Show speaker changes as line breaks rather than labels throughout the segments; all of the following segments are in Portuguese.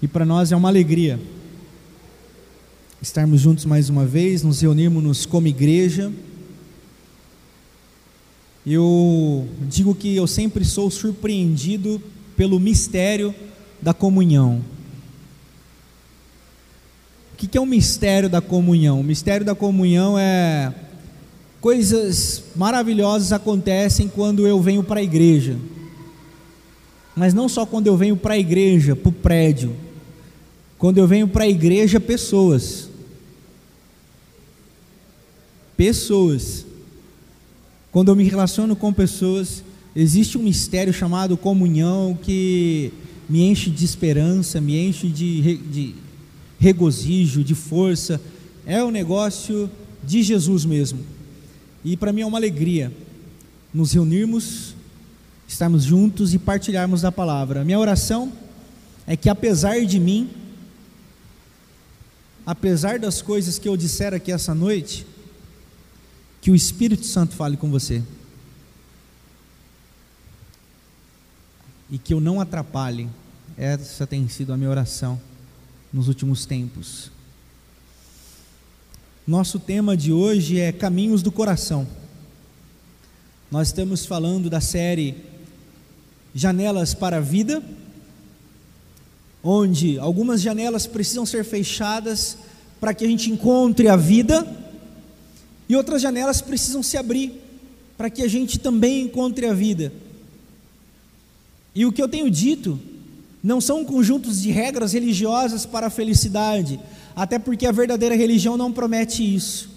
E para nós é uma alegria estarmos juntos mais uma vez, nos reunirmos como igreja. Eu digo que eu sempre sou surpreendido pelo mistério da comunhão. O que é o mistério da comunhão? O mistério da comunhão é coisas maravilhosas acontecem quando eu venho para a igreja. Mas não só quando eu venho para a igreja, para o prédio. Quando eu venho para a igreja, pessoas. Pessoas. Quando eu me relaciono com pessoas, existe um mistério chamado comunhão que me enche de esperança, me enche de, de regozijo, de força. É o negócio de Jesus mesmo. E para mim é uma alegria nos reunirmos, estarmos juntos e partilharmos da palavra. Minha oração é que apesar de mim, apesar das coisas que eu disser aqui essa noite, que o Espírito Santo fale com você. E que eu não atrapalhe. Essa tem sido a minha oração nos últimos tempos. Nosso tema de hoje é Caminhos do Coração. Nós estamos falando da série Janelas para a Vida, onde algumas janelas precisam ser fechadas para que a gente encontre a vida, e outras janelas precisam se abrir para que a gente também encontre a vida. E o que eu tenho dito não são conjuntos de regras religiosas para a felicidade, até porque a verdadeira religião não promete isso.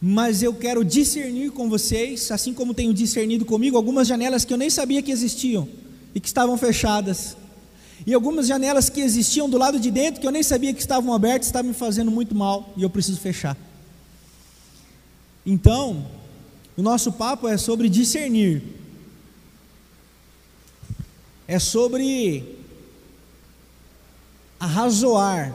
Mas eu quero discernir com vocês, assim como tenho discernido comigo, algumas janelas que eu nem sabia que existiam e que estavam fechadas. E algumas janelas que existiam do lado de dentro que eu nem sabia que estavam abertas, estavam me fazendo muito mal e eu preciso fechar. Então, o nosso papo é sobre discernir. É sobre arrazoar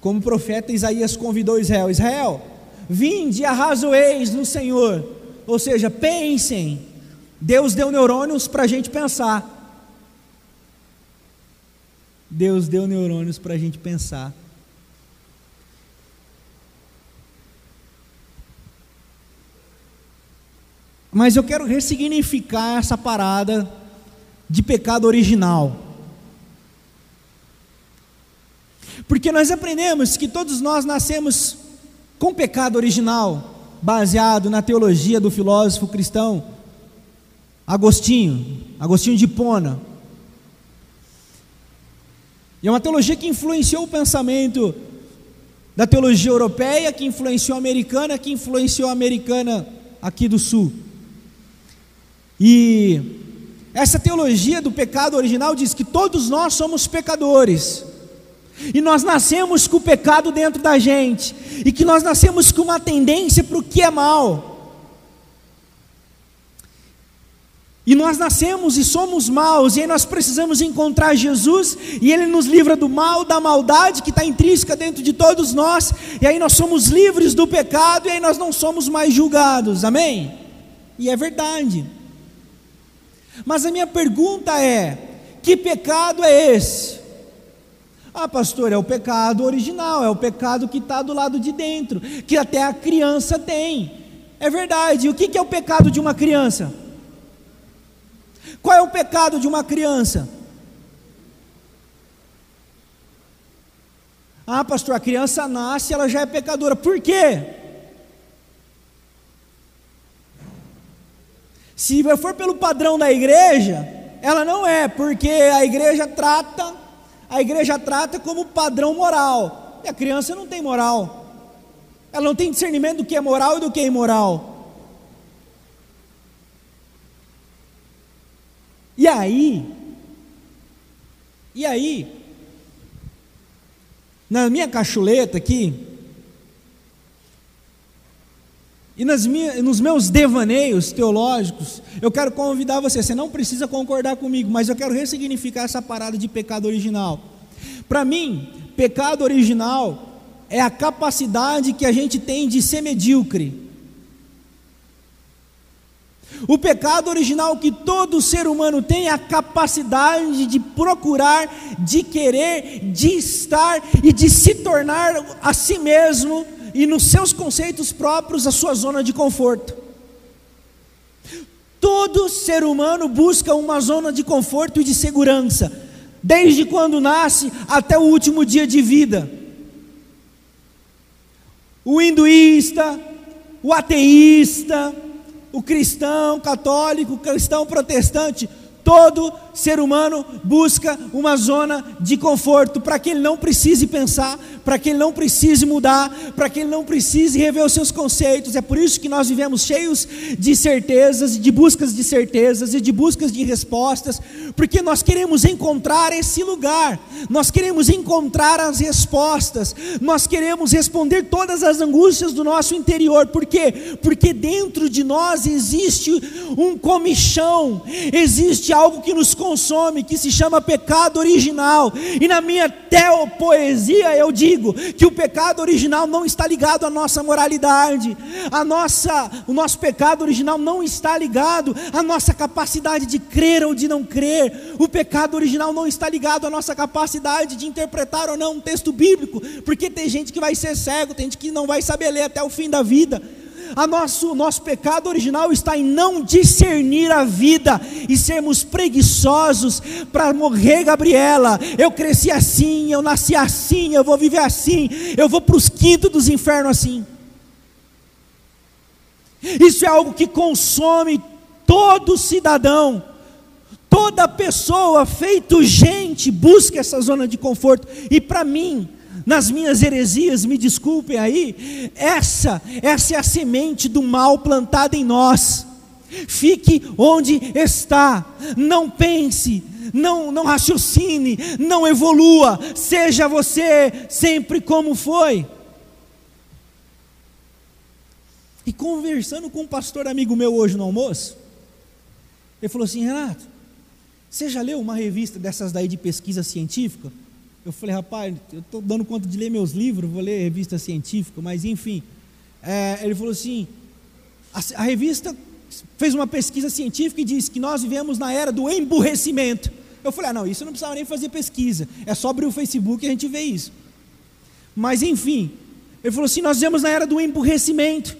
como o profeta Isaías convidou Israel: Israel, vinde e arrazoeis no Senhor. Ou seja, pensem. Deus deu neurônios para a gente pensar. Deus deu neurônios para a gente pensar. Mas eu quero ressignificar essa parada de pecado original. Porque nós aprendemos que todos nós nascemos com pecado original, baseado na teologia do filósofo cristão Agostinho, Agostinho de Hipona. E é uma teologia que influenciou o pensamento da teologia europeia, que influenciou a americana, que influenciou a americana aqui do sul. E essa teologia do pecado original diz que todos nós somos pecadores. E nós nascemos com o pecado dentro da gente, e que nós nascemos com uma tendência para o que é mal. E nós nascemos e somos maus, e aí nós precisamos encontrar Jesus, e Ele nos livra do mal, da maldade que está intrínseca dentro de todos nós, e aí nós somos livres do pecado, e aí nós não somos mais julgados, amém? E é verdade. Mas a minha pergunta é: que pecado é esse? Ah, pastor, é o pecado original, é o pecado que está do lado de dentro, que até a criança tem. É verdade. E o que é o pecado de uma criança? Qual é o pecado de uma criança? Ah, pastor, a criança nasce, ela já é pecadora. Por quê? Se for pelo padrão da igreja, ela não é, porque a igreja trata a igreja trata como padrão moral. E a criança não tem moral. Ela não tem discernimento do que é moral e do que é imoral. E aí, e aí, na minha cachuleta aqui, e nas nos meus devaneios teológicos, eu quero convidar você. Você não precisa concordar comigo, mas eu quero ressignificar essa parada de pecado original. Para mim, pecado original é a capacidade que a gente tem de ser medíocre. O pecado original que todo ser humano tem é a capacidade de procurar, de querer, de estar e de se tornar a si mesmo e nos seus conceitos próprios a sua zona de conforto. Todo ser humano busca uma zona de conforto e de segurança, desde quando nasce até o último dia de vida. O hinduísta, o ateísta, o cristão católico, o cristão protestante, todo ser humano busca uma zona de conforto para que ele não precise pensar, para que ele não precise mudar, para que ele não precise rever os seus conceitos. É por isso que nós vivemos cheios de certezas, de buscas de certezas e de buscas de respostas, porque nós queremos encontrar esse lugar, nós queremos encontrar as respostas, nós queremos responder todas as angústias do nosso interior. Por quê? Porque dentro de nós existe um comichão, existe algo que nos consome, que se chama pecado original. E na minha teopoesia eu digo que o pecado original não está ligado à nossa moralidade, a nossa, o nosso pecado original não está ligado à nossa capacidade de crer ou de não crer. O pecado original não está ligado à nossa capacidade de interpretar ou não um texto bíblico, porque tem gente que vai ser cego, tem gente que não vai saber ler até o fim da vida. A nosso, nosso pecado original está em não discernir a vida e sermos preguiçosos para morrer, Gabriela. Eu cresci assim, eu nasci assim, eu vou viver assim, eu vou para os quintos dos infernos assim. Isso é algo que consome todo cidadão, toda pessoa feito gente busca essa zona de conforto. E para mim, nas minhas heresias, me desculpem aí, essa, essa é a semente do mal plantada em nós. Fique onde está, não pense, não, não raciocine, não evolua, seja você sempre como foi. E conversando com um pastor amigo meu hoje no almoço, ele falou assim: Renato, você já leu uma revista dessas daí de pesquisa científica? Eu falei, rapaz, eu estou dando conta de ler meus livros, vou ler revista científica, mas enfim. É, ele falou assim: a, a, revista fez uma pesquisa científica e disse que nós vivemos na era do emburrecimento. Eu falei, ah, não, isso não precisava nem fazer pesquisa, é só abrir o Facebook e a gente vê isso. Mas enfim, ele falou assim: nós vivemos na era do emburrecimento.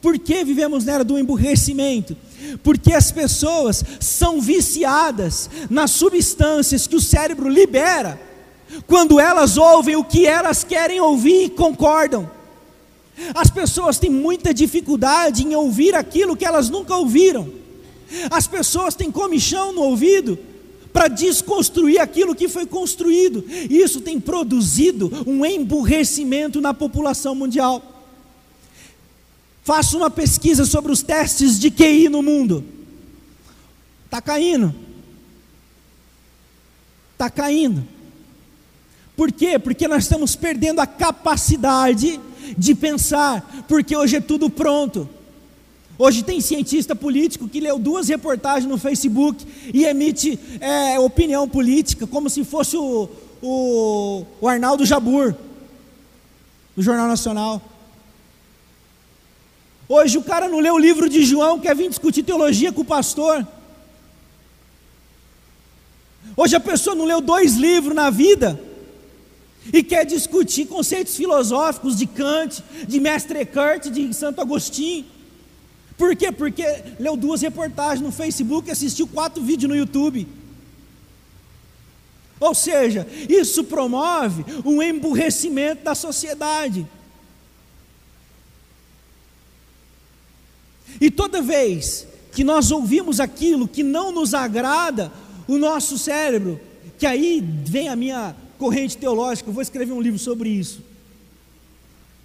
Por que vivemos na era do emburrecimento? Porque as pessoas são viciadas nas substâncias que o cérebro libera quando elas ouvem o que elas querem ouvir e concordam. As pessoas têm muita dificuldade em ouvir aquilo que elas nunca ouviram. As pessoas têm comichão no ouvido para desconstruir aquilo que foi construído. Isso tem produzido um emburrecimento na população mundial. Faça uma pesquisa sobre os testes de QI no mundo. Está caindo. Está caindo. Por quê? Porque nós estamos perdendo a capacidade de pensar, porque hoje é tudo pronto. Hoje tem cientista político que leu duas reportagens no Facebook e emite é, opinião política, como se fosse o, o, o Arnaldo Jabur, do Jornal Nacional. Hoje o cara não lê o livro de João, quer vir discutir teologia com o pastor. Hoje a pessoa não leu dois livros na vida e quer discutir conceitos filosóficos de Kant, de Mestre Eckhart, de Santo Agostinho. Por quê? Porque leu duas reportagens no Facebook e assistiu quatro vídeos no YouTube. Ou seja, isso promove um emburrecimento da sociedade. E toda vez que nós ouvimos aquilo que não nos agrada, o nosso cérebro, que aí vem a minha corrente teológica, eu vou escrever um livro sobre isso.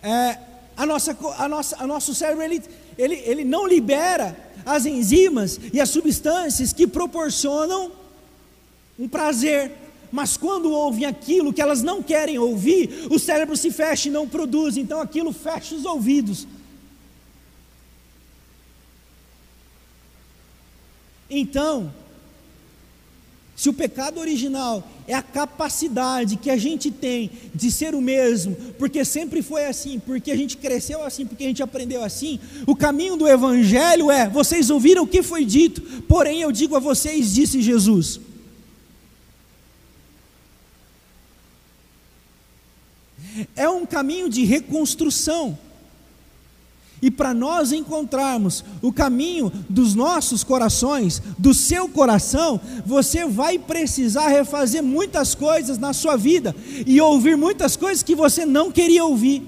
É, a nossa, a nossa, o nosso cérebro ele, ele, ele não libera as enzimas e as substâncias que proporcionam um prazer. Mas quando ouvem aquilo que elas não querem ouvir, o cérebro se fecha e não produz, então aquilo fecha os ouvidos. Então, Se o pecado original é a capacidade que a gente tem de ser o mesmo, porque sempre foi assim, porque a gente cresceu assim, porque a gente aprendeu assim, o caminho do Evangelho é: vocês ouviram o que foi dito, porém eu digo a vocês, disse Jesus. É um caminho de reconstrução. E para nós encontrarmos o caminho dos nossos corações, do seu coração, você vai precisar refazer muitas coisas na sua vida e ouvir muitas coisas que você não queria ouvir.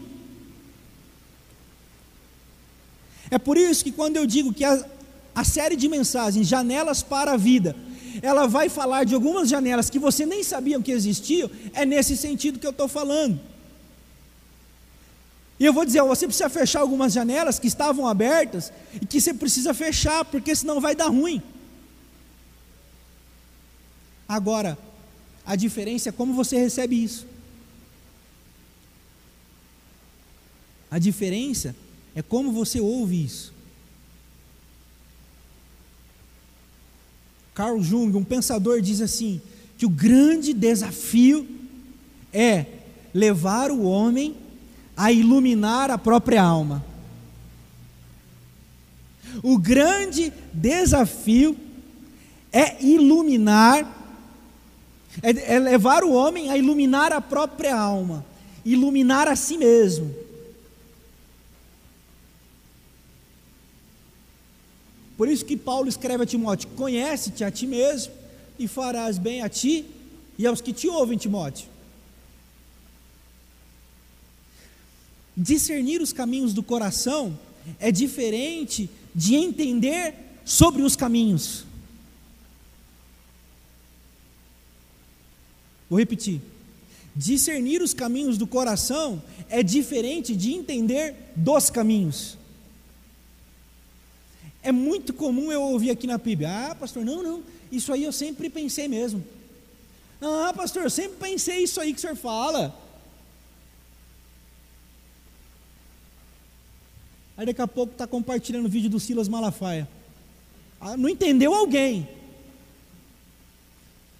É por isso que quando eu digo que a, a série de mensagens Janelas para a Vida, ela vai falar de algumas janelas que você nem sabia que existiam, é nesse sentido que eu estou falando. E eu vou dizer, você precisa fechar algumas janelas que estavam abertas e que você precisa fechar, porque senão vai dar ruim. Agora, a diferença é como você recebe isso. A diferença é como você ouve isso. Carl Jung, um pensador, diz assim: que o grande desafio é levar o homem a iluminar a própria alma. O grande desafio é iluminar, é, é, levar o homem a iluminar a própria alma, iluminar a si mesmo. Por isso que Paulo escreve a Timóteo: Conhece-te a ti mesmo e farás bem a ti e aos que te ouvem, Timóteo. Discernir os caminhos do coração é diferente de entender sobre os caminhos. Vou repetir. Discernir os caminhos do coração é diferente de entender dos caminhos. É muito comum eu ouvir aqui na PIB: ah, pastor, não, não, isso aí eu sempre pensei mesmo. Ah, pastor, eu sempre pensei isso aí que o senhor fala. Aí daqui a pouco está compartilhando o vídeo do Silas Malafaia. Ah, não entendeu alguém.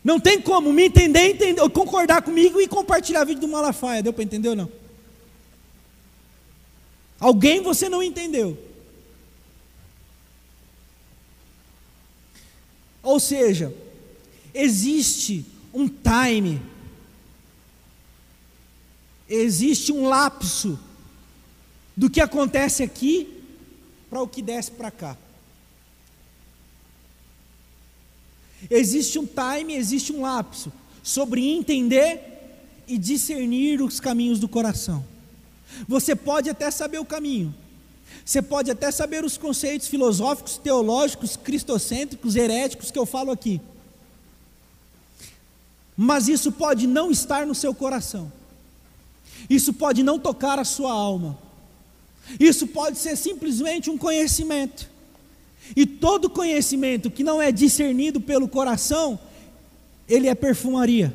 Não tem como me entender, entender, concordar comigo e compartilhar vídeo do Malafaia. Deu para entender ou não? Alguém você não entendeu. Ou seja, existe um time, existe um lapso do que acontece aqui para o que desce para cá. Existe um time, existe um lapso sobre entender e discernir os caminhos do coração. Você pode até saber o caminho, você pode até saber os conceitos filosóficos, teológicos, cristocêntricos, heréticos que eu falo aqui, mas isso pode não estar no seu coração, isso pode não tocar a sua alma. Isso pode ser simplesmente um conhecimento. E todo conhecimento que não é discernido pelo coração, ele é perfumaria.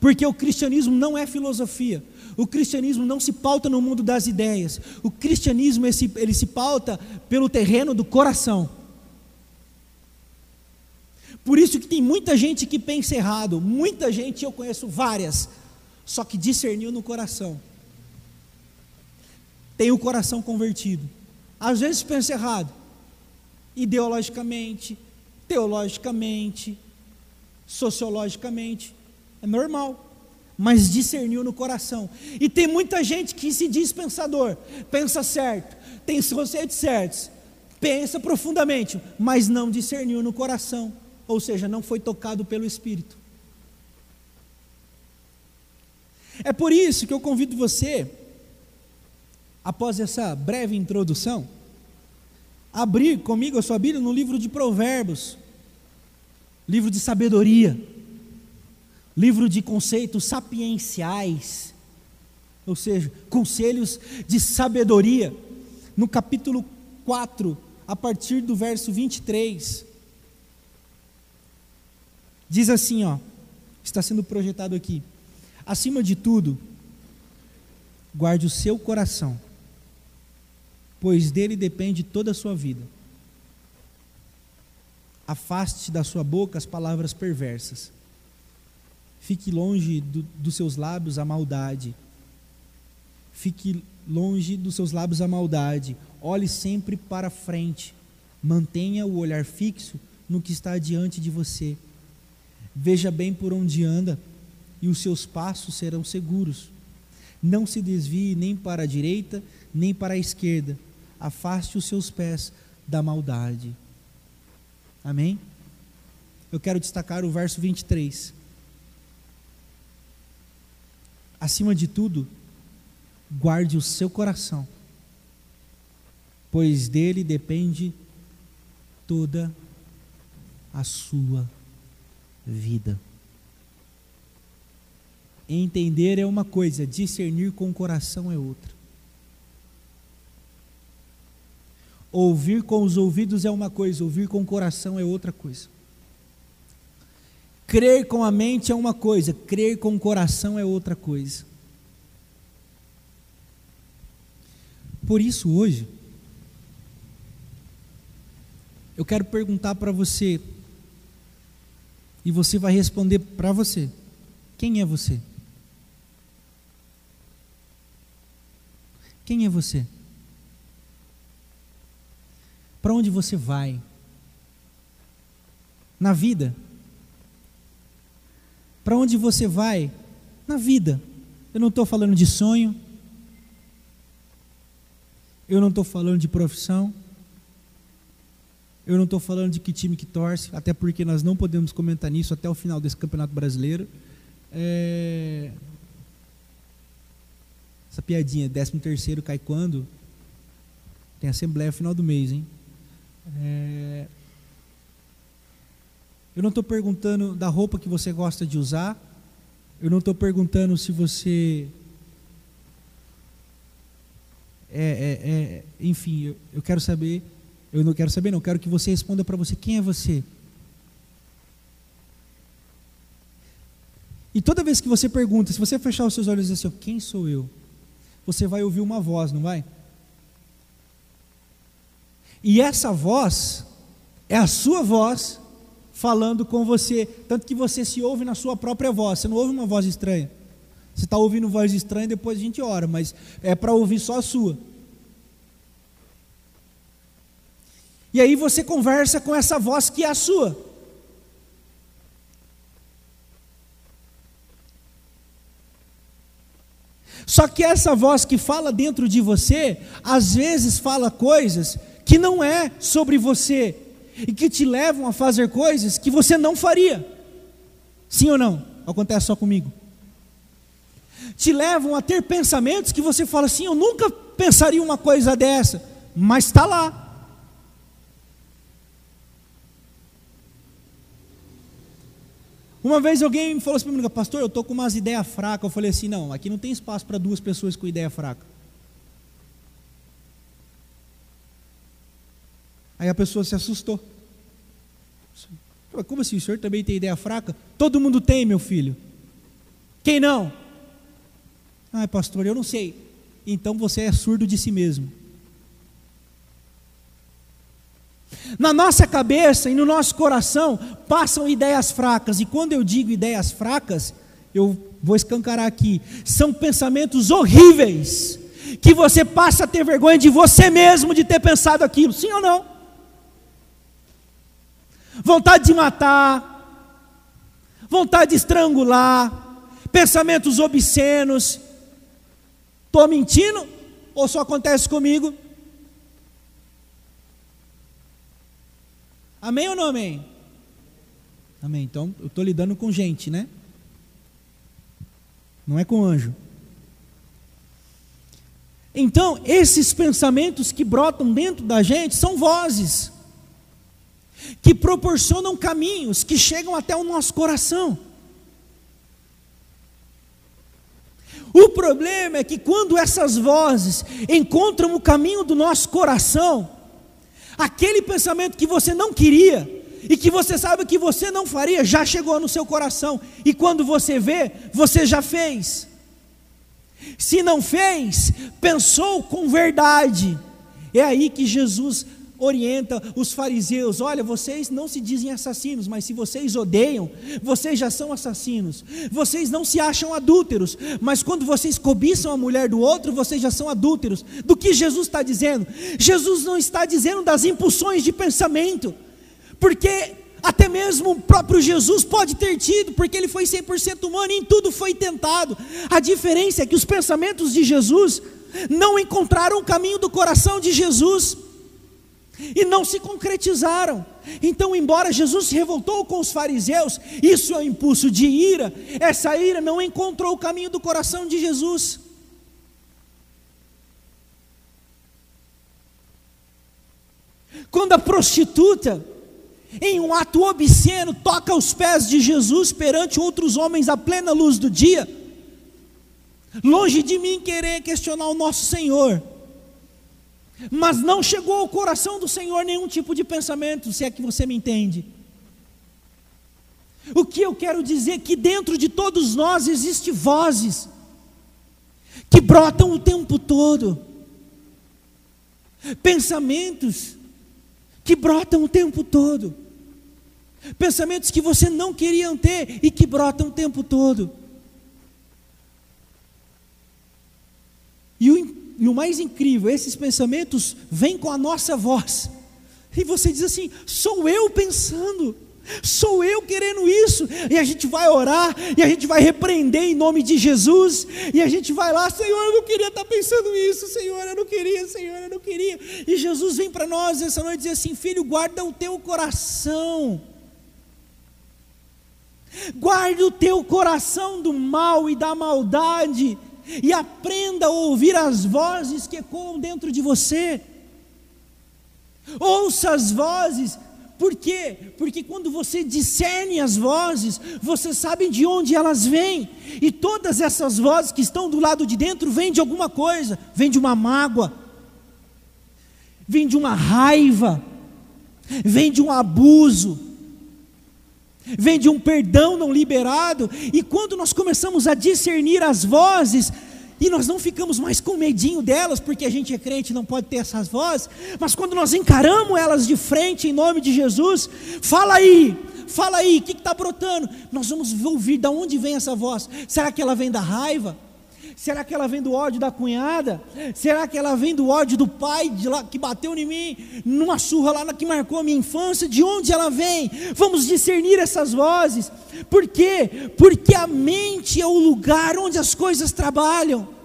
Porque o cristianismo não é filosofia. O cristianismo não se pauta no mundo das ideias. O cristianismo ele se, pauta pelo terreno do coração. Por isso que tem muita gente que pensa errado, muita gente, eu conheço várias, só que discerniu no coração tem o coração convertido. Às vezes pensa errado, ideologicamente, teologicamente, sociologicamente, é normal, mas discerniu no coração. E tem muita gente que se diz pensador, pensa certo, tem os conceitos certos, pensa profundamente, mas não discerniu no coração, ou seja, não foi tocado pelo Espírito. É por isso que eu convido você após essa breve introdução, abrir comigo a sua Bíblia no livro de Provérbios, livro de sabedoria, livro de conceitos sapienciais, ou seja, conselhos de sabedoria, no capítulo 4, a partir do verso 23. Diz assim, ó, está sendo projetado aqui. Acima de tudo, guarde o seu coração, pois dele depende toda a sua vida. Afaste da sua boca as palavras perversas. Fique longe do, dos seus lábios a maldade. Fique longe dos seus lábios a maldade. Olhe sempre para frente. Mantenha o olhar fixo no que está diante de você. Veja bem por onde anda e os seus passos serão seguros. Não se desvie nem para a direita, nem para a esquerda. Afaste os seus pés da maldade. Amém? Eu quero destacar o verso 23. Acima de tudo, guarde o seu coração, pois dele depende toda a sua vida. Entender é uma coisa, discernir com o coração é outra. Ouvir com os ouvidos é uma coisa, ouvir com o coração é outra coisa. Crer com a mente é uma coisa, crer com o coração é outra coisa. Por isso, hoje, eu quero perguntar para você, e você vai responder para você: quem é você? Quem é você? Para onde você vai? Na vida? Para onde você vai? Na vida. Eu não estou falando de sonho. Eu não estou falando de profissão. Eu não estou falando de que time que torce, até porque nós não podemos comentar nisso até o final desse campeonato brasileiro. É... Essa piadinha, 13 terceiro cai quando? Tem assembleia final do mês, hein? É... Eu não estou perguntando da roupa que você gosta de usar. Eu não estou perguntando se você. É, é, é, enfim, eu, eu quero saber. Eu não quero saber, não. Quero que você responda para você: quem é você? E toda vez que você pergunta, se você fechar os seus olhos e dizer assim, quem sou eu? você vai ouvir uma voz, não vai? E essa voz é a sua voz falando com você, tanto que você se ouve na sua própria voz, você não ouve uma voz estranha. Você está ouvindo voz estranha, depois a gente ora, mas é para ouvir só a sua. E aí você conversa com essa voz que é a sua. Só que essa voz que fala dentro de você, às vezes fala coisas que não é sobre você e que te levam a fazer coisas que você não faria. Sim ou não? Acontece só comigo. Te levam a ter pensamentos que você fala assim: eu nunca pensaria uma coisa dessa, mas está lá. Uma vez alguém falou assim para mim, pastor, eu estou com umas ideias fracas. Eu falei assim, não, aqui não tem espaço para duas pessoas com ideia fraca. Aí a pessoa se assustou. Como assim? O senhor também tem ideia fraca? Todo mundo tem, meu filho. Quem não? Ai, pastor, eu não sei. Então você é surdo de si mesmo. Na nossa cabeça e no nosso coração passam ideias fracas, e quando eu digo ideias fracas, eu vou escancarar aqui, são pensamentos horríveis, que você passa a ter vergonha de você mesmo de ter pensado aquilo, sim ou não? Vontade de matar, vontade de estrangular, pensamentos obscenos. Estou mentindo? Ou só acontece comigo? Amém ou não amém? Amém. Então, eu estou lidando com gente, né? Não é com anjo. Então, esses pensamentos que brotam dentro da gente são vozes que proporcionam caminhos que chegam até o nosso coração. O problema é que quando essas vozes encontram o caminho do nosso coração, Aquele pensamento que você não queria e que você sabe que você não faria, já chegou no seu coração, e quando você vê, você já fez. Se não fez, pensou com verdade. É aí que Jesus orienta os fariseus: olha, vocês não se dizem assassinos, mas se vocês odeiam, vocês já são assassinos. Vocês não se acham adúlteros, mas quando vocês cobiçam a mulher do outro, vocês já são adúlteros. Do que Jesus está dizendo? Jesus não está dizendo das impulsões de pensamento, porque até mesmo o próprio Jesus pode ter tido, porque ele foi 100% humano e em tudo foi tentado. A diferença é que os pensamentos de Jesus não encontraram o caminho do coração de Jesus e não se concretizaram. Então, embora Jesus se revoltou com os fariseus, isso é um impulso de ira, essa ira não encontrou o caminho do coração de Jesus. Quando a prostituta, em um ato obsceno, toca os pés de Jesus perante outros homens à plena luz do dia, longe de mim querer questionar o nosso Senhor, mas não chegou ao coração do Senhor nenhum tipo de pensamento, se é que você me entende. O que eu quero dizer é que dentro de todos nós existe vozes que brotam o tempo todo. Pensamentos que brotam o tempo todo. Pensamentos que você não queria ter e que brotam o tempo todo. E o e o mais incrível, esses pensamentos vêm com a nossa voz. E você diz assim: sou eu pensando, sou eu querendo isso. E a gente vai orar, e a gente vai repreender em nome de Jesus, e a gente vai lá: Senhor, eu não queria estar pensando isso, Senhor, eu não queria, Senhor, eu não queria. E Jesus vem para nós essa noite e diz assim: Filho, guarda o teu coração. Guarde o teu coração do mal e da maldade e aprenda a ouvir as vozes que ecoam dentro de você. Ouça as vozes, por quê? Porque quando você discerne as vozes, você sabe de onde elas vêm, e todas essas vozes que estão do lado de dentro vêm de alguma coisa, vêm de uma mágoa, vêm de uma raiva, vêm de um abuso, vem de um perdão não liberado, e quando nós começamos a discernir as vozes, e nós não ficamos mais com medinho delas, porque a gente é crente não pode ter essas vozes, mas quando nós encaramos elas de frente em nome de Jesus, fala aí, fala aí, o que está brotando? Nós vamos ouvir de onde vem essa voz. Será que ela vem da raiva? Será que ela vem do ódio da cunhada? Será que ela vem do ódio do pai de lá, que bateu em mim, numa surra lá que marcou a minha infância? De onde ela vem? Vamos discernir essas vozes. Por quê? Porque a mente é o lugar onde as coisas trabalham.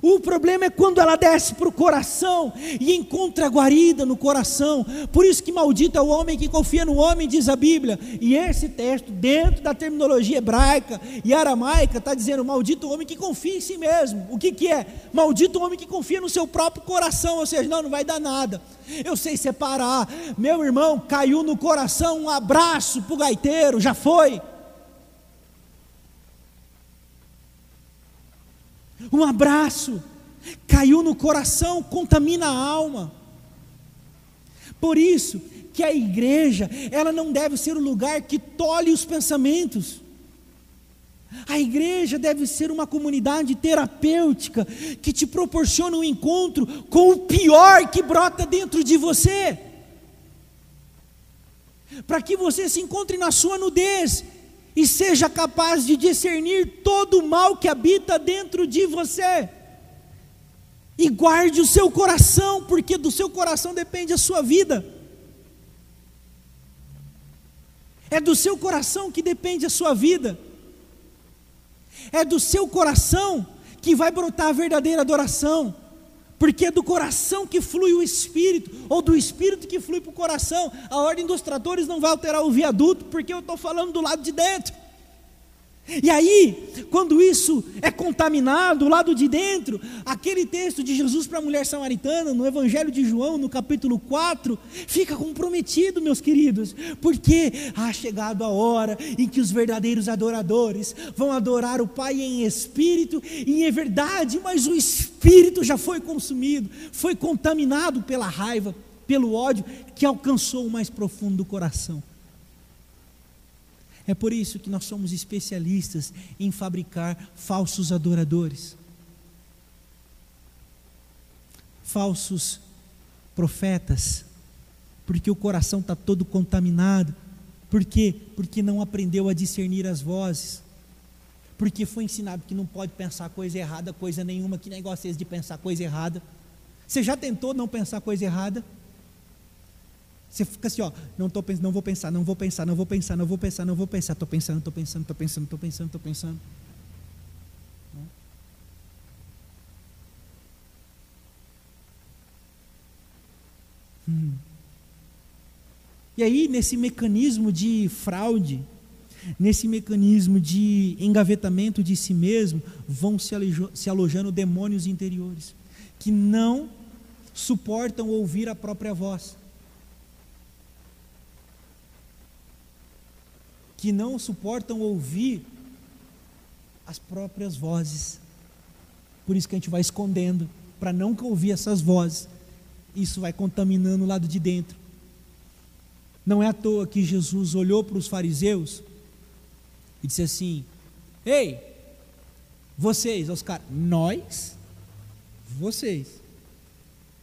O problema é quando ela desce para o coração e encontra guarida no coração. Por isso que maldito é o homem que confia no homem, diz a Bíblia. E esse texto, dentro da terminologia hebraica e aramaica, está dizendo: maldito o homem que confia em si mesmo. O que, que é? Maldito o homem que confia no seu próprio coração, ou seja, não, não vai dar nada. Eu sei separar. Meu irmão caiu no coração, um abraço para o gaiteiro, já foi. Um abraço, caiu no coração, contamina a alma. Por isso que a igreja, ela não deve ser o lugar que tolhe os pensamentos. A igreja deve ser uma comunidade terapêutica que te proporciona um encontro com o pior que brota dentro de você. Para que você se encontre na sua nudez e seja capaz de discernir todo o mal que habita dentro de você. E guarde o seu coração, porque do seu coração depende a sua vida. É do seu coração que depende a sua vida. É do seu coração que vai brotar a verdadeira adoração porque é do coração que flui o espírito, ou do espírito que flui para o coração. A ordem dos tratores não vai alterar o viaduto, porque eu estou falando do lado de dentro. E aí, quando isso é contaminado, o lado de dentro, aquele texto de Jesus para a mulher samaritana, no Evangelho de João, no capítulo 4, fica comprometido, meus queridos, porque ha chegado a hora em que os verdadeiros adoradores vão adorar o Pai em espírito e em verdade, mas o espírito já foi consumido, foi contaminado pela raiva, pelo ódio que alcançou o mais profundo do coração. É por isso que nós somos especialistas em fabricar falsos adoradores, falsos profetas, porque o coração está todo contaminado. Por quê? Porque não aprendeu a discernir as vozes. Porque foi ensinado que não pode pensar coisa errada, coisa nenhuma, que negócio é esse de pensar coisa errada. Você já tentou não pensar coisa errada? Você fica assim, ó, não tô pensando, não vou pensar, não vou pensar, não vou pensar, não vou pensar, não vou pensar, estou pensando, estou pensando, estou pensando, estou pensando, estou pensando. Hum. E aí, nesse mecanismo de fraude, nesse mecanismo de engavetamento de si mesmo, vão se alojando demônios interiores, que não suportam ouvir a própria voz. Que não suportam ouvir as próprias vozes. Por isso que a gente vai escondendo, para não ouvir essas vozes. Isso vai contaminando o lado de dentro. Não é à toa que Jesus olhou para os fariseus e disse assim: Ei, vocês, os caras, nós, vocês.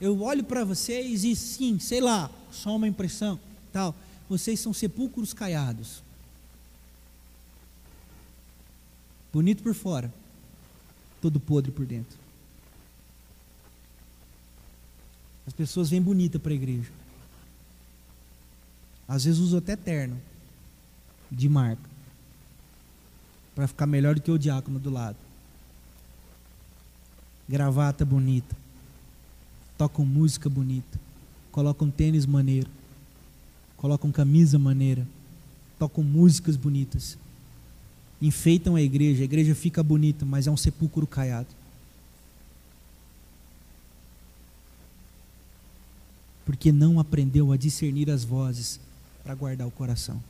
Eu olho para vocês e sim, sei lá, só uma impressão, tal. Vocês são sepulcros caiados. Bonito por fora, todo podre por dentro. As pessoas vêm bonita para a igreja. Às vezes usam até terno de marca para ficar melhor do que o diácono do lado. Gravata bonita. Tocam música bonita. Colocam tênis maneiro. Colocam camisa maneira. Tocam músicas bonitas enfeitam a igreja, a igreja fica bonita, mas é um sepulcro caiado. Porque não aprendeu a discernir as vozes para guardar o coração.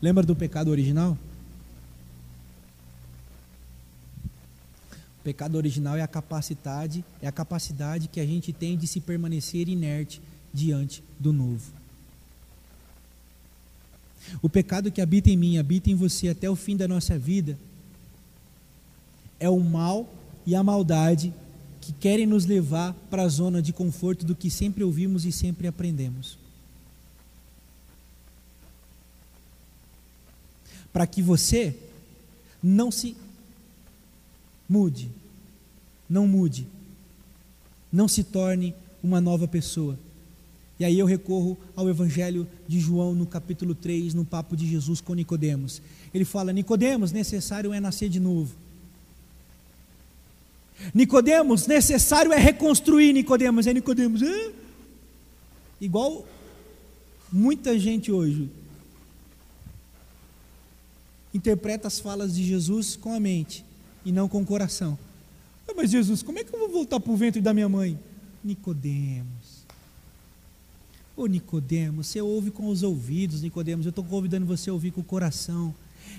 Lembra do pecado original? O pecado original é a capacidade, é a capacidade que a gente tem de se permanecer inerte diante do novo. O pecado que habita em mim, habita em você até o fim da nossa vida, é o mal e a maldade que querem nos levar para a zona de conforto do que sempre ouvimos e sempre aprendemos. Para que você não se mude, não mude, não se torne uma nova pessoa e aí eu recorro ao Evangelho de João no capítulo 3, no papo de Jesus com Nicodemos. Ele fala: Nicodemos, necessário é nascer de novo. Nicodemos, necessário é reconstruir Nicodemos. É Nicodemos, é? igual muita gente hoje interpreta as falas de Jesus com a mente e não com o coração. Ah, mas Jesus, como é que eu vou voltar para o ventre da minha mãe? Nicodemos. Ô Nicodemos, você ouve com os ouvidos, Nicodemos. Eu estou convidando você a ouvir com o coração.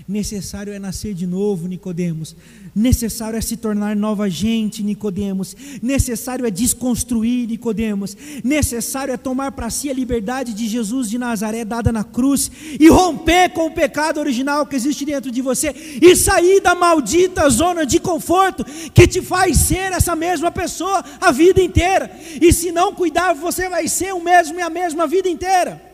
Necessário é nascer de novo, Nicodemos. Necessário é se tornar nova gente, Nicodemos. Necessário é desconstruir, Nicodemos. Necessário é tomar para si a liberdade de Jesus de Nazaré dada na cruz e romper com o pecado original que existe dentro de você e sair da maldita zona de conforto que te faz ser essa mesma pessoa a vida inteira. E se não cuidar, você vai ser o mesmo e a mesma vida inteira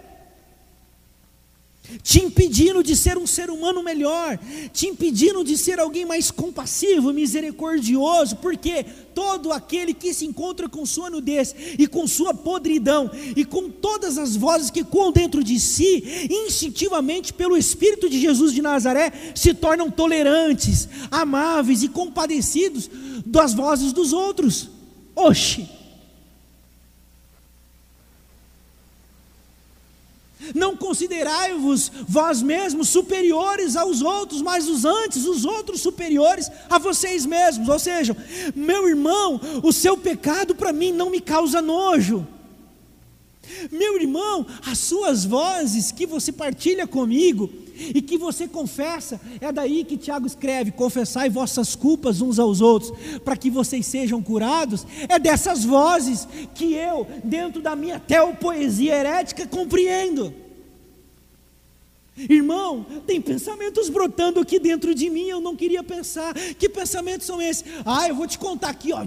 te impedindo de ser um ser humano melhor, te impedindo de ser alguém mais compassivo, misericordioso, porque todo aquele que se encontra com sua nudez e com sua podridão e com todas as vozes que coam dentro de si, instintivamente pelo Espírito de Jesus de Nazaré, se tornam tolerantes, amáveis e compadecidos das vozes dos outros. Oxe! Não considerai-vos vós mesmos superiores aos outros, mas os antes, os outros superiores a vocês mesmos. Ou seja, meu irmão, o seu pecado para mim não me causa nojo. Meu irmão, as suas vozes que você partilha comigo e que você confessa, é daí que Tiago escreve: confessai vossas culpas uns aos outros, para que vocês sejam curados. É dessas vozes que eu, dentro da minha teopoesia herética, compreendo. Irmão, tem pensamentos brotando aqui dentro de mim, eu não queria pensar. Que pensamentos são esses? Ah, eu vou te contar aqui, ó.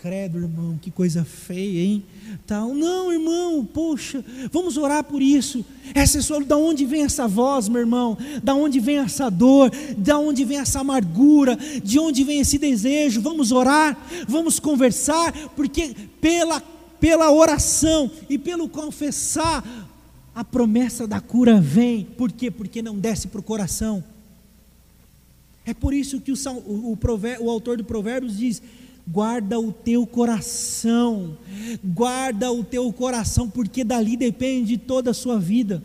Credo, irmão, que coisa feia, hein? Tal. Não, irmão, poxa, vamos orar por isso. Essa é só, da onde vem essa voz, meu irmão? Da onde vem essa dor? Da onde vem essa amargura? De onde vem esse desejo? Vamos orar, vamos conversar, porque pela pela oração e pelo confessar, a promessa da cura vem. Por quê? Porque não desce para o coração. É por isso que o, o, o, o autor do Provérbios diz: guarda o teu coração, guarda o teu coração, porque dali depende toda a sua vida.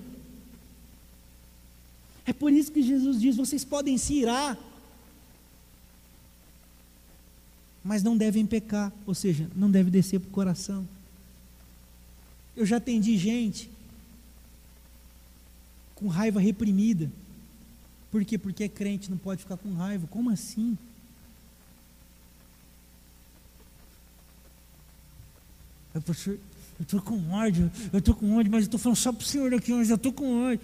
É por isso que Jesus diz: vocês podem se irar, mas não devem pecar, ou seja, não deve descer para o coração. Eu já atendi gente com raiva reprimida. Por quê? Porque é crente, não pode ficar com raiva. Como assim? Eu estou com ódio, eu estou com ódio, mas eu estou falando só para o senhor aqui, mas eu estou com ódio.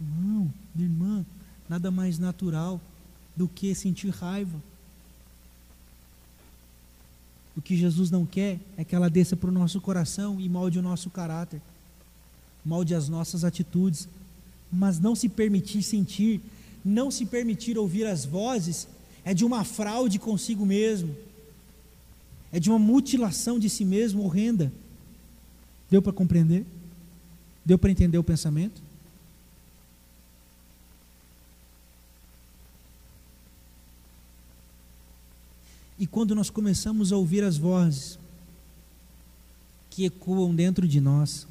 Irmão, irmã, nada mais natural do que sentir raiva. O que Jesus não quer é que ela desça para o nosso coração e molde o nosso caráter, molde as nossas atitudes, mas não se permitir sentir, não se permitir ouvir as vozes, é de uma fraude consigo mesmo é de uma mutilação de si mesmo horrenda. Deu para compreender? Deu para entender o pensamento? E quando nós começamos a ouvir as vozes que ecoam dentro de nós,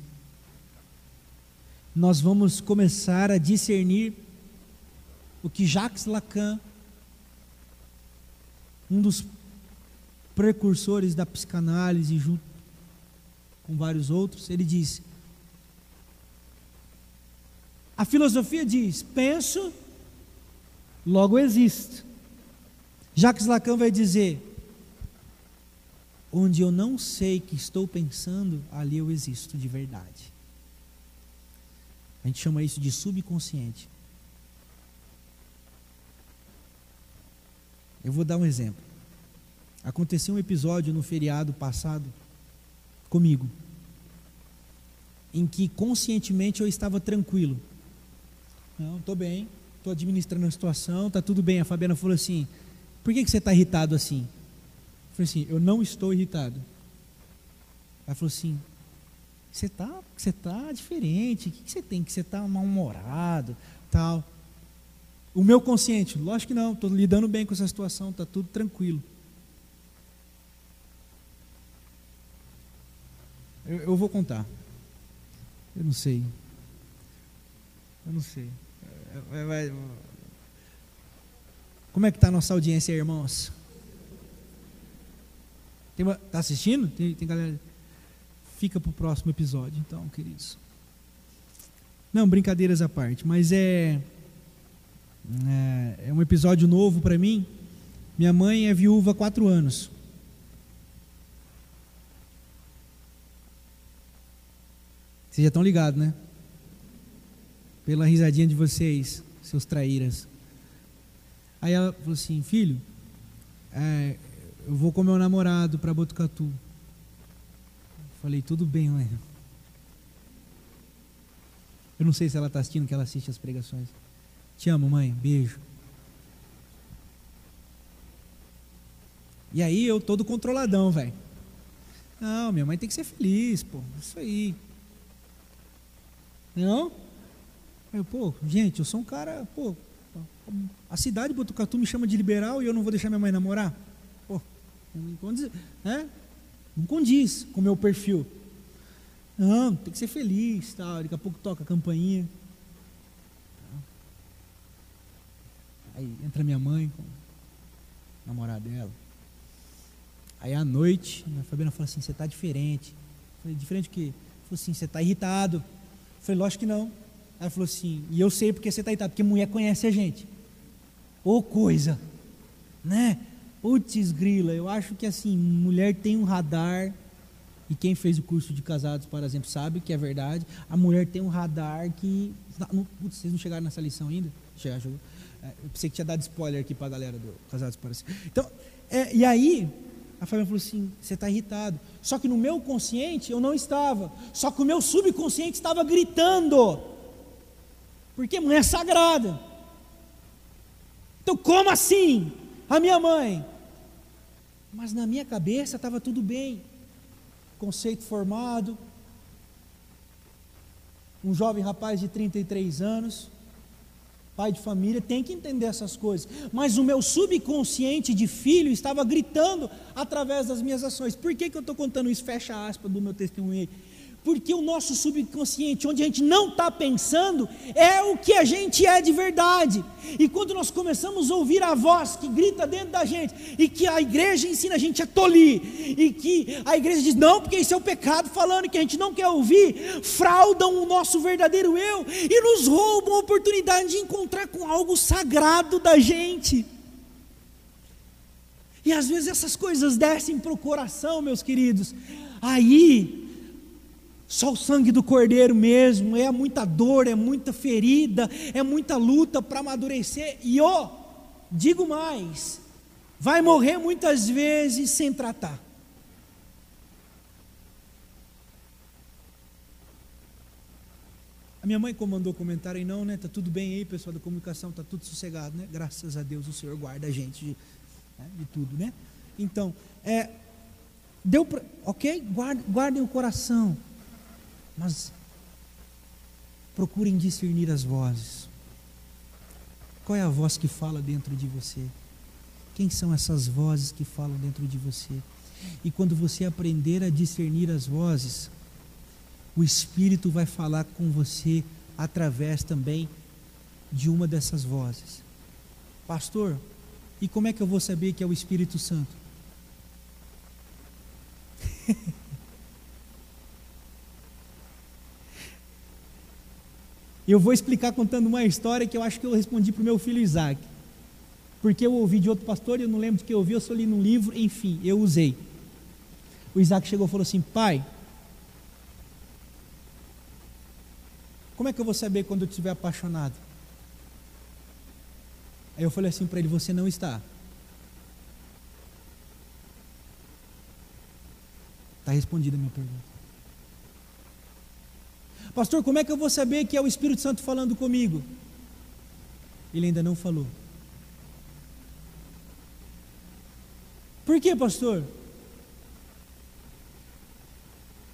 nós vamos começar a discernir o que Jacques Lacan, um dos precursores da psicanálise, junto com vários outros, ele diz: a filosofia diz, penso, logo existo. Jacques Lacan vai dizer: onde eu não sei que estou pensando, ali eu existo de verdade. A gente chama isso de subconsciente. Eu vou dar um exemplo. Aconteceu um episódio no feriado passado comigo, em que conscientemente eu estava tranquilo. Não, estou bem, estou administrando a situação, está tudo bem. A Fabiana falou assim: por que, que você está irritado assim? Eu falei assim: eu não estou irritado. Ela falou assim: você está você tá diferente, o que, que você tem? Que você está mal-humorado, tal. O meu consciente, lógico que não, estou lidando bem com essa situação, está tudo tranquilo. Eu, eu vou contar. Eu não sei. Eu não sei. Vai, vai. Como é que está a nossa audiência aí, irmãos? Tem uma, tá assistindo? Tem, tem galera. Fica para o próximo episódio, então, queridos. Não, brincadeiras à parte, mas é, é, é um episódio novo para mim. Minha mãe é viúva há quatro anos. Vocês já estão ligados, né? Pela risadinha de vocês, seus traíras. Aí ela falou assim: Filho, é, eu vou com meu namorado para Botucatu. Falei: Tudo bem, mãe. Eu não sei se ela está assistindo, que ela assiste as pregações. Te amo, mãe. Beijo. E aí eu todo controladão, velho. Não, minha mãe tem que ser feliz, pô. Isso aí. Não? Eu, pô, gente, eu sou um cara, pô, a cidade de Botucatu me chama de liberal e eu não vou deixar minha mãe namorar? Pô, não condiz, né? não condiz com o meu perfil. Não, tem que ser feliz, tal. daqui a pouco toca a campainha. Aí entra minha mãe com o namorado dela. Aí à noite, a Fabiana fala assim, você está diferente. Eu falei, diferente o quê? Falei assim, você está irritado. Falei, lógico que não. Ela falou assim, e eu sei porque você está irritado, porque mulher conhece a gente. Ô coisa, né? Putz grila, eu acho que assim, mulher tem um radar E quem fez o curso de casados, por exemplo, sabe que é verdade. A mulher tem um radar que. Não, putz, vocês não chegaram nessa lição ainda? Já chegou. É, eu pensei que tinha dado spoiler aqui para a galera do Casados para Então, é, e aí, a Fabiana falou assim: você está irritado. Só que no meu consciente eu não estava. Só que o meu subconsciente estava gritando. Porque mãe é sagrada. Então, como assim? A minha mãe. Mas na minha cabeça estava tudo bem conceito formado, um jovem rapaz de 33 anos, pai de família, tem que entender essas coisas. Mas o meu subconsciente de filho estava gritando através das minhas ações. Por que, que eu estou contando isso? Fecha aspas do meu testemunho porque o nosso subconsciente, onde a gente não está pensando, é o que a gente é de verdade. E quando nós começamos a ouvir a voz que grita dentro da gente, e que a igreja ensina a gente a tolir, e que a igreja diz, não, porque isso é o pecado, falando que a gente não quer ouvir, fraudam o nosso verdadeiro eu e nos roubam a oportunidade de encontrar com algo sagrado da gente. E às vezes essas coisas descem para o coração, meus queridos. Aí só o sangue do cordeiro mesmo, é muita dor, é muita ferida, é muita luta para amadurecer. E ó, digo mais, vai morrer muitas vezes sem tratar. A minha mãe comandou comentário aí, não, né? Tá tudo bem aí, pessoal da comunicação, tá tudo sossegado, né? Graças a Deus o Senhor guarda a gente de, né? de tudo, né? Então, é, deu pra, ok? Guardem, guardem o coração. Mas procurem discernir as vozes. Qual é a voz que fala dentro de você? Quem são essas vozes que falam dentro de você? E quando você aprender a discernir as vozes, o Espírito vai falar com você através também de uma dessas vozes. Pastor, e como é que eu vou saber que é o Espírito Santo? Eu vou explicar contando uma história que eu acho que eu respondi para o meu filho Isaac. Porque eu ouvi de outro pastor, e eu não lembro de que eu ouvi, eu só li num livro, enfim, eu usei. O Isaac chegou e falou assim: Pai, como é que eu vou saber quando eu estiver apaixonado? Aí eu falei assim para ele: Você não está. Está respondida a minha pergunta. Pastor, como é que eu vou saber que é o Espírito Santo falando comigo? Ele ainda não falou. Por que, pastor?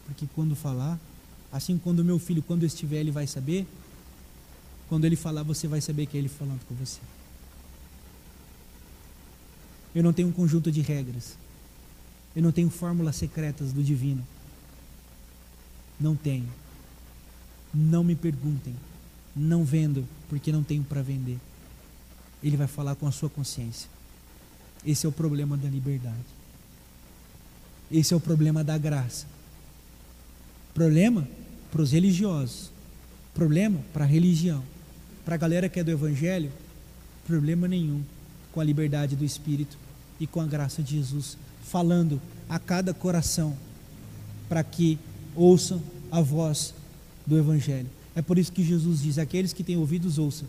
Porque quando falar, assim quando meu filho, quando estiver, ele vai saber. Quando ele falar, você vai saber que é ele falando com você. Eu não tenho um conjunto de regras. Eu não tenho fórmulas secretas do divino. Não tenho. Não me perguntem, não vendo, porque não tenho para vender. Ele vai falar com a sua consciência. Esse é o problema da liberdade. Esse é o problema da graça. Problema para os religiosos. Problema para a religião. Para a galera que é do Evangelho, problema nenhum com a liberdade do Espírito e com a graça de Jesus, falando a cada coração para que ouçam a voz do Evangelho. É por isso que Jesus diz: aqueles que têm ouvidos, ouçam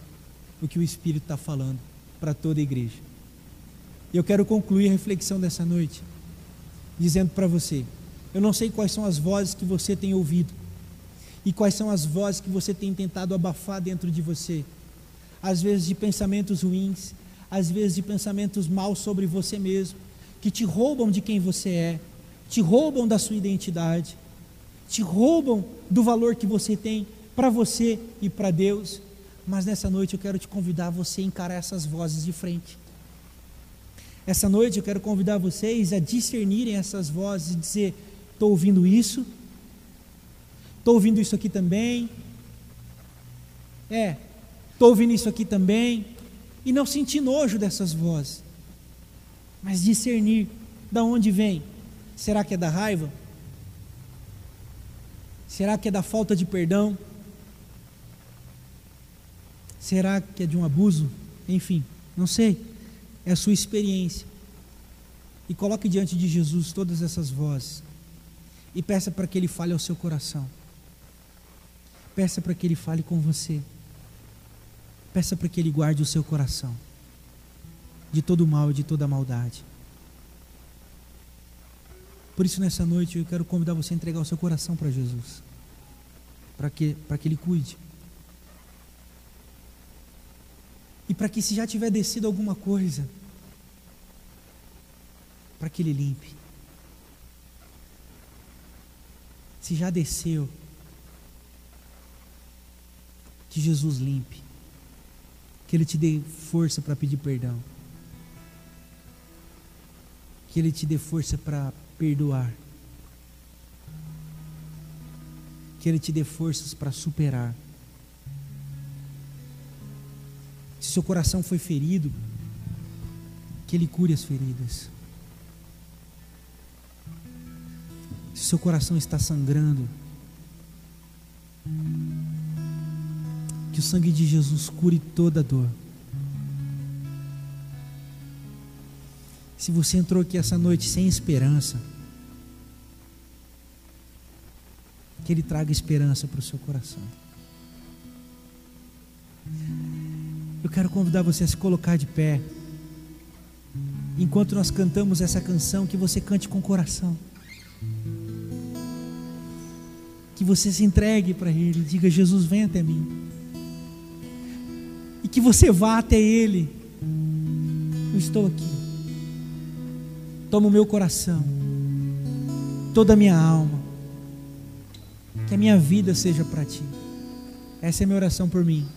o que o Espírito está falando para toda a igreja. E eu quero concluir a reflexão dessa noite, dizendo para você: eu não sei quais são as vozes que você tem ouvido, e quais são as vozes que você tem tentado abafar dentro de você, às vezes de pensamentos ruins, às vezes de pensamentos maus sobre você mesmo, que te roubam de quem você é, te roubam da sua identidade, te roubam do valor que você tem para você e para Deus. Mas nessa noite eu quero te convidar a você encarar essas vozes de frente. Essa noite eu quero convidar vocês a discernirem essas vozes e dizer: estou ouvindo isso, estou ouvindo isso aqui também, é, estou ouvindo isso aqui também, e não sentir nojo dessas vozes, mas discernir da onde vem. Será que é da raiva? Será que é da falta de perdão? Será que é de um abuso? Enfim, não sei. É a sua experiência. E coloque diante de Jesus todas essas vozes. E peça para que Ele fale ao seu coração. Peça para que Ele fale com você. Peça para que Ele guarde o seu coração de todo mal e de toda maldade. Por isso, nessa noite, eu quero convidar você a entregar o seu coração para Jesus, para que, que Ele cuide. E para que, se já tiver descido alguma coisa, para que Ele limpe. Se já desceu, que Jesus limpe. Que Ele te dê força para pedir perdão. Que Ele te dê força para perdoar. Que Ele te dê forças para superar. Se seu coração foi ferido, que Ele cure as feridas. Se seu coração está sangrando, que o sangue de Jesus cure toda dor. Se você entrou aqui essa noite sem esperança, que Ele traga esperança para o seu coração. Eu quero convidar você a se colocar de pé. Enquanto nós cantamos essa canção, que você cante com o coração. Que você se entregue para Ele, diga: Jesus, vem até mim. E que você vá até Ele. Eu estou aqui. Toma o meu coração, toda a minha alma. Que a minha vida seja para Ti. Essa é a minha oração por mim.